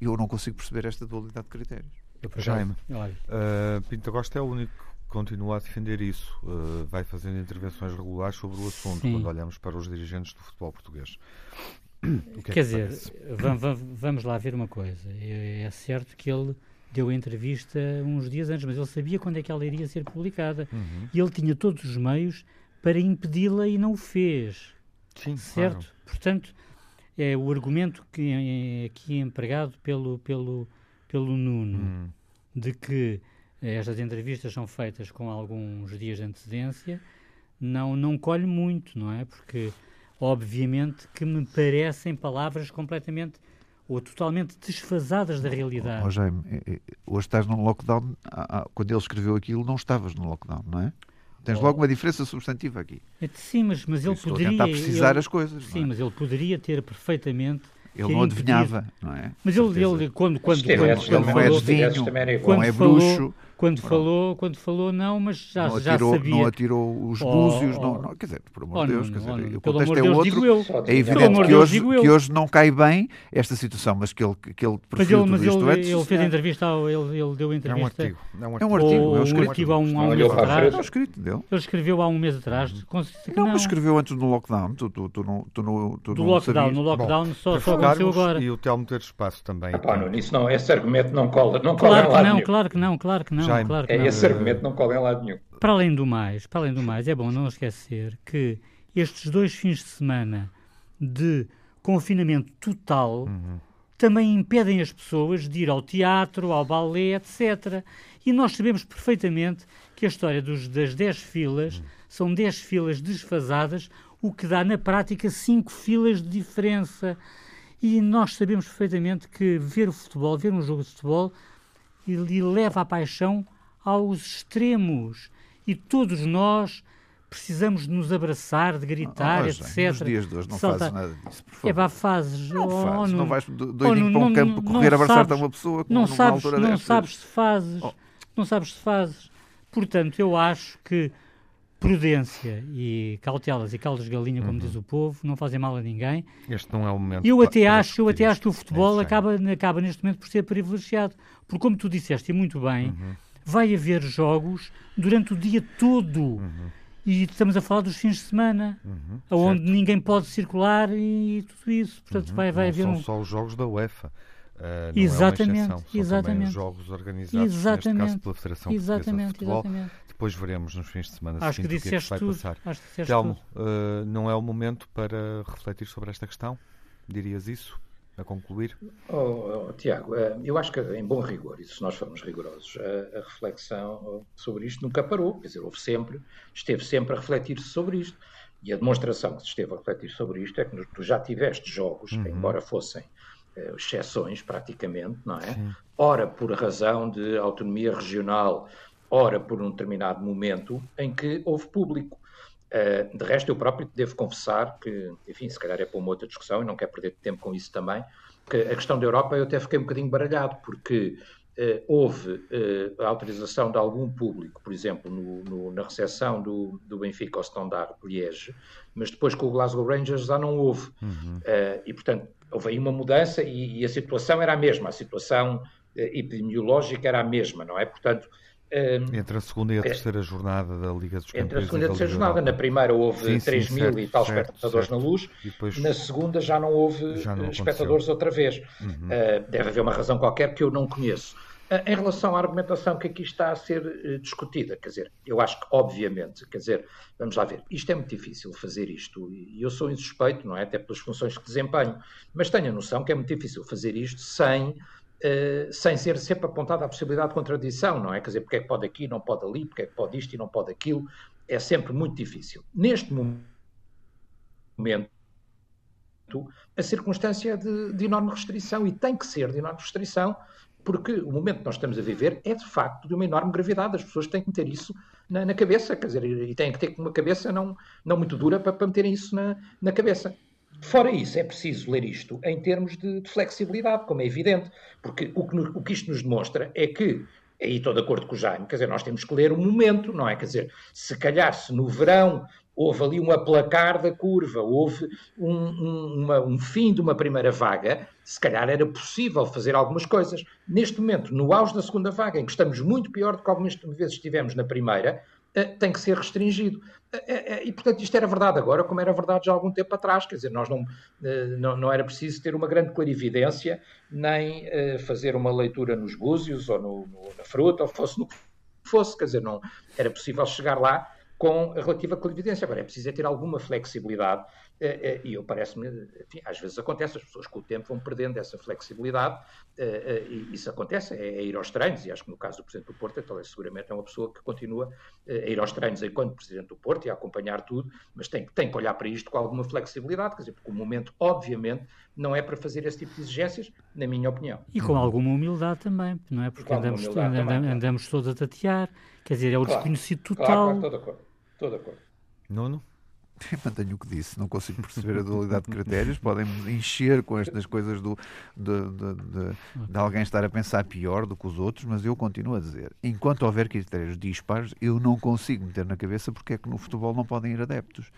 Eu não consigo perceber esta dualidade de critérios. Jaime, uh, Pinto Costa é o único que continua a defender isso. Uh, vai fazendo intervenções regulares sobre o assunto Sim. quando olhamos para os dirigentes do futebol português. Que é Quer dizer, vamos, lá ver uma coisa. É, é certo que ele deu a entrevista uns dias antes, mas ele sabia quando é que ela iria ser publicada. Uhum. E ele tinha todos os meios para impedi-la e não o fez. Sim, certo? Claro. Portanto, é o argumento que é aqui empregado pelo, pelo, pelo Nuno, uhum. de que estas entrevistas são feitas com alguns dias de antecedência, não, não colhe muito, não é? Porque obviamente que me parecem palavras completamente ou totalmente desfasadas da realidade. Oh, Jaime, eh, eh, hoje estás num lockdown, quando ele escreveu aquilo não estavas no lockdown, não é? Tens oh. logo uma diferença substantiva aqui. É, sim, mas, mas ele poderia... Estou a tentar precisar ele, as coisas. Sim, é? mas ele poderia ter perfeitamente ele não adivinhava, não é? Mas ele, ele quando, quando, quando, quando, quando, quando não é adivinho, não é bruxo. Quando falou, quando falou, não, mas já, não atirou, já sabia. Não atirou os búzios, oh, não, não, quer dizer, por amor de oh, Deus, quer dizer, oh, o contexto é outro. É evidente que hoje, que hoje não cai bem esta situação, mas que ele, que ele preferiu mas ele, tudo mas isto ele, ele fez é. entrevista, ao, ele, ele deu entrevista. É um artigo. É um artigo, é um artigo, é um escrito. há um, há um mês atrás. É um escrito dele. Ele escreveu há um mês atrás. Não, mas escreveu antes do lockdown. Tu, tu, tu, não, tu, não, tu do lockdown, no lockdown só, só aconteceu agora. E o Telmo ter espaço também. Isso não, esse argumento não cola, não cola claro que não, claro que não, claro que não, claro que não. Esse argumento não cola em lado nenhum. Para além do mais, para além do mais, é bom não esquecer que estes dois fins de semana de confinamento total uhum. também impedem as pessoas de ir ao teatro, ao balé, etc. E nós sabemos perfeitamente que a história dos, das 10 filas uhum. são 10 filas desfasadas, o que dá na prática 5 filas de diferença. E nós sabemos perfeitamente que ver o futebol, ver um jogo de futebol, lhe leva a paixão aos extremos. E todos nós precisamos de nos abraçar, de gritar, oh, etc. Nos dias de hoje não saltar. fazes nada disso, por favor. É pá, fazes. Não, oh, fazes. não, não vais doidinho oh, para um campo não, correr abraçar-te a uma pessoa não sabes, Não sabes se fazes. Oh. Não sabes se fazes. Portanto, eu acho que prudência e cautelas e caldas de galinha, como uhum. diz o povo, não fazem mal a ninguém. Este não é o momento. Eu até acho, eu até acho que o futebol é acaba, acaba neste momento por ser privilegiado, porque como tu disseste e muito bem, uhum. vai haver jogos durante o dia todo. Uhum. E estamos a falar dos fins de semana, uhum, onde ninguém pode circular e tudo isso. Portanto, uhum. vai, vai não haver são um... só os jogos da UEFA. Uh, exatamente, é exatamente. os jogos organizados, exatamente, neste caso pela Federação exatamente, de Futebol. Exatamente. Depois veremos nos fins de semana Acho que que é que vai tudo. passar. Acho que Telmo, uh, não é o momento para refletir sobre esta questão? Dirias isso? A concluir? Oh, oh, Tiago, uh, eu acho que em bom rigor, e se nós formos rigorosos, a, a reflexão sobre isto nunca parou, quer dizer, houve sempre, esteve sempre a refletir-se sobre isto. E a demonstração que se esteve a refletir sobre isto é que tu já tiveste jogos, uhum. embora fossem exceções praticamente, não é? Sim. Ora por razão de autonomia regional, ora por um determinado momento em que houve público. Uh, de resto, eu próprio devo confessar que, enfim, se calhar é para uma outra discussão e não quero perder tempo com isso também, que a questão da Europa eu até fiquei um bocadinho baralhado, porque uh, houve uh, a autorização de algum público, por exemplo, no, no, na recepção do, do Benfica ao Standard Liège, mas depois com o Glasgow Rangers já não houve. Uhum. e, portanto, houve aí uma mudança e, e, a situação era a mesma, a situação epidemiológica era a mesma, não é? Portanto, entre a segunda e a é. terceira jornada da Liga dos Campeões. Entre a segunda e a terceira jornada. Na primeira houve sim, 3 sim, mil certo, e tal certo, espectadores certo. na luz. Depois... Na segunda já não houve já não espectadores outra vez. Uhum. Uh, deve haver uma razão qualquer que eu não conheço. Em relação à argumentação que aqui está a ser uh, discutida, quer dizer, eu acho que, obviamente, quer dizer, vamos lá ver, isto é muito difícil fazer isto, e eu sou insuspeito, não é? Até pelas funções que desempenho, mas tenho a noção que é muito difícil fazer isto sem Uh, sem ser sempre apontada a possibilidade de contradição, não é? Quer dizer, porque é que pode aqui, não pode ali, porque é que pode isto e não pode aquilo, é sempre muito difícil. Neste momento, a circunstância de, de enorme restrição, e tem que ser de enorme restrição, porque o momento que nós estamos a viver é de facto de uma enorme gravidade. As pessoas têm que ter isso na, na cabeça, quer dizer, e têm que ter uma cabeça não, não muito dura para, para meterem isso na, na cabeça. Fora isso, é preciso ler isto em termos de, de flexibilidade, como é evidente, porque o que, o que isto nos demonstra é que aí estou de acordo com o Jaime, quer dizer, nós temos que ler o momento, não é? Quer dizer, se calhar se no verão houve ali um aplacar da curva, houve um, um, uma, um, fim de uma primeira vaga, se calhar era possível fazer algumas coisas. Neste momento, no auge da segunda vaga, em que estamos muito pior do que algumas vezes estivemos na primeira, eh, tem que ser restringido. Eh, eh, e, portanto, isto era verdade agora, como era verdade já há algum tempo atrás. Quer dizer, nós não, não, não era preciso ter uma grande clarividência, nem fazer uma leitura nos búzios, ou no, no, na fruta, ou fosse no que fosse. Quer dizer, não era possível chegar lá com relativa clarividência. Agora, é preciso é ter alguma flexibilidade eh, eh, e eu parece-me, às vezes acontece, as pessoas com o tempo vão perdendo essa flexibilidade eh, e isso acontece, é, é ir aos treinos, e acho que no caso do Presidente do Porto, então, é seguramente é uma pessoa que continua a ir aos treinos enquanto Presidente do Porto e a acompanhar tudo, mas tem, tem que olhar para isto com alguma flexibilidade, quer dizer, porque o momento, obviamente, não é para fazer esse tipo de exigências, na minha opinião. E com alguma humildade também, não é? Porque andamos, andamos, também, andamos, todos a tatear, quer dizer, é o claro, desconhecido total. Claro, claro, estou de acordo. Nuno? mantenho o que disse, não consigo perceber a dualidade de critérios. Podem encher com estas coisas do, de, de, de, de, alguém estar a pensar pior do que os outros, mas eu continuo a dizer: enquanto houver critérios dispares, eu não consigo meter na cabeça porque é que no futebol não podem ir adeptos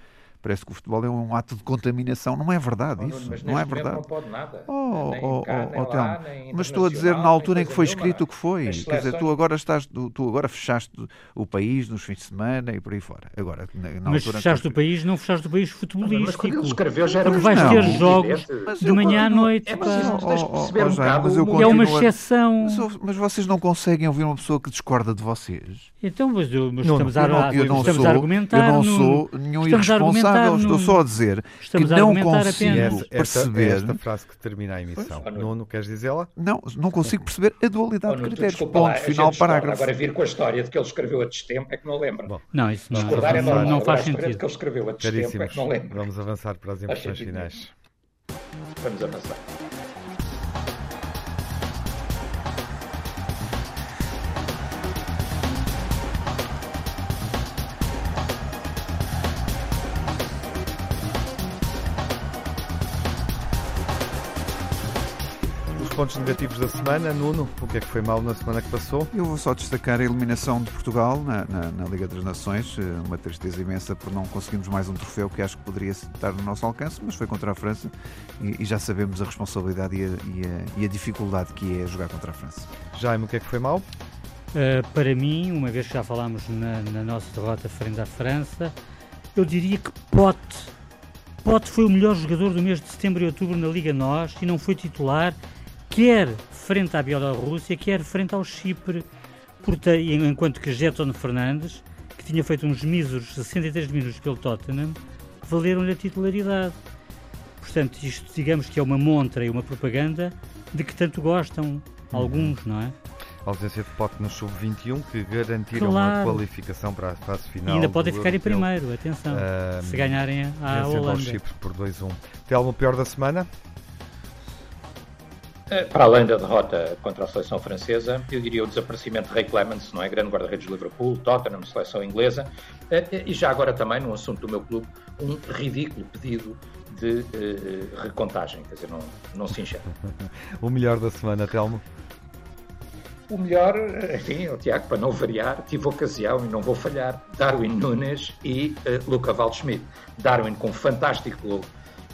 parece que o futebol é um ato de contaminação. Não é verdade oh, isso. Mas não é verdade. Não pode nada. Oh, nem oh, cá, oh, oh, lá, mas estou a dizer na altura em que foi escrito o que foi. Quer dizer, tu agora estás, tu, tu, agora fechaste o país nos fins de semana e por aí fora. Agora, na, na mas fechaste o país, não fechaste o país futebolístico. Mas quando ele escreveu já era Porque vais ter jogos de manhã à noite. É, mas, oh, oh, um é uma exceção. Mas, mas, vocês não conseguem ouvir uma pessoa que discorda de vocês. Então, mas, eu, mas não, estamos, não, a, eu não estamos sou, a argumentar. Eu não sou nenhum irresponsável. Estou só a dizer Estamos que não consigo esta, perceber. Esta, esta frase que termina a emissão. Pois, Nuno, queres dizê-la? Não, não consigo perceber a dualidade oh, de critérios. Ponto lá, final, parágrafo. Agora vir com a história de que ele escreveu a destempo é que não lembro. Bom, não, isso não, Discordar é normal. não faz sentido. que ele escreveu a destempo é que não lembro. Vamos avançar para as impressões finais. Vamos avançar. Pontos negativos da semana. Nuno, o que é que foi mal na semana que passou? Eu vou só destacar a eliminação de Portugal na, na, na Liga das Nações. Eh, uma tristeza imensa por não conseguirmos mais um troféu que acho que poderia estar no nosso alcance, mas foi contra a França e, e já sabemos a responsabilidade e a, e, a, e a, dificuldade que é jogar contra a França. Jaime, o que é que foi mal? Uh, para mim, uma vez que já falámos na, na nossa derrota frente à França, eu diria que Pote Pote foi o melhor jogador do mês de setembro e outubro na Liga NOS e não foi titular, quer frente à Bielorrússia, quer frente ao Chipre, enquanto que Getton Fernandes, que tinha feito uns míseros 63 minutos pelo Tottenham, valeram-lhe a titularidade. Portanto, isto digamos que é uma montra e uma propaganda de que tanto gostam alguns, não é? A ausência de Pote no Sub-21 que garantiram claro. a qualificação para a fase final. E ainda podem ficar em primeiro, atenção, uh, se ganharem a Holanda. Chipre por 2-1. Tem algum pior da semana? Eh, para além da derrota contra a seleção francesa, eu diria o desaparecimento de Ray Clemens, não é? Grande guarda-redes de Liverpool, Tottenham, seleção inglesa, eh, e já agora também, num assunto do meu clube, um ridículo pedido de uh, recontagem, quer dizer, não, não se enxerga. o melhor da semana, Telmo? O melhor, enfim, o Tiago, para não variar, tive ocasião e não vou falhar, Darwin Nunes e uh, Luca Waldschmidt. Darwin com um fantástico gol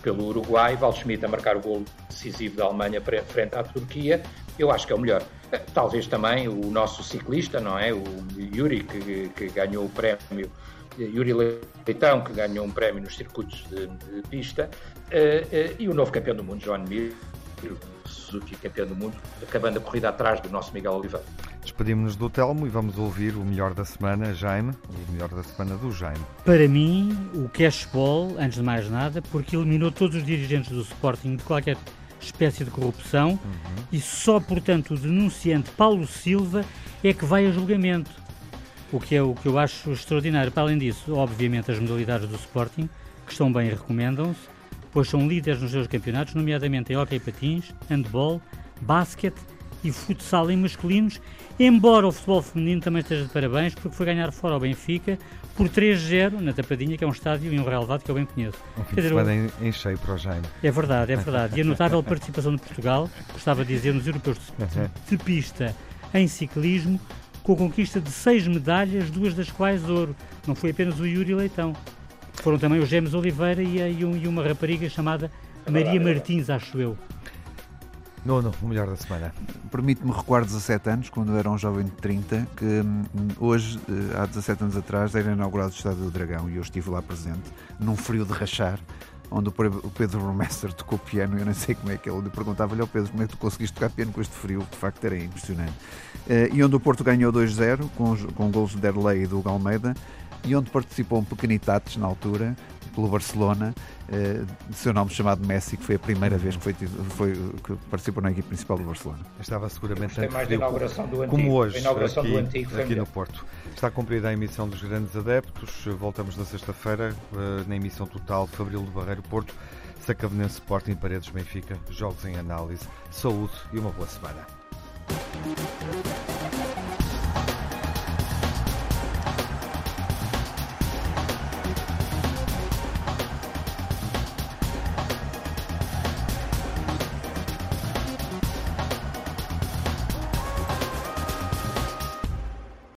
pelo Uruguai, Waldschmidt a marcar o gol decisivo da Alemanha frente à Turquia, eu acho que é o melhor. Eh, talvez também o nosso ciclista, não é? O Yuri, que, que ganhou o prémio, Yuri Leitão, que ganhou um prémio nos circuitos de, de pista, uh, uh, e o novo campeão do mundo, João Mir, Suzuki campeão do mundo, acabando a corrida atrás do nosso Miguel Oliveira. Despedimos-nos do Telmo e vamos ouvir o melhor da semana, Jaime, o melhor da semana do Jaime. Para mim, o cashball, antes de mais nada, porque eliminou todos os dirigentes do Sporting de qualquer espécie de corrupção uhum. e só, portanto, o denunciante Paulo Silva é que vai a julgamento. O que é o que eu acho extraordinário. Para além disso, obviamente, as modalidades do Sporting, que estão bem, recomendam-se pois são líderes nos seus campeonatos, nomeadamente em hockey patins, handball, basquete e futsal em masculinos, embora o futebol feminino também esteja de parabéns, porque foi ganhar fora ao Benfica por 3-0 na Tapadinha, que é um estádio e um relevado que eu bem conheço. Um fim dizer, em, em cheio para o Jaime. É verdade, é verdade. E a notável participação de Portugal, gostava de dizer, nos europeus de, de pista em ciclismo, com a conquista de seis medalhas, duas das quais ouro. Não foi apenas o Yuri Leitão. Foram também os James Oliveira e, e uma rapariga chamada Maria Martins, acho eu. Nono, o melhor da semana. Permite-me recuar 17 anos, quando era um jovem de 30, que hum, hoje, eh, há 17 anos atrás, era inaugurado o Estádio do Dragão e eu estive lá presente, num frio de rachar, onde o Pedro Romester tocou piano, eu não sei como é que ele perguntava-lhe ao Pedro como é que tu conseguiste tocar piano com este frio, de facto era impressionante. Eh, e onde o Porto ganhou 2-0, com, com gols de Derlei e do Galmeida, e onde participou um pequenitates na altura, pelo Barcelona, de seu nome chamado Messi, que foi a primeira vez que, foi, foi, que participou na equipe principal do Barcelona. Estava seguramente Tem mais inauguração do antigo. Como hoje, inauguração aqui, do antigo aqui no Porto. Está cumprida a emissão dos grandes adeptos. Voltamos na sexta-feira, eh, na emissão total Fabril do Barreiro Porto. Sacavenense Sporting Paredes Benfica, jogos em análise, saúde e uma boa semana.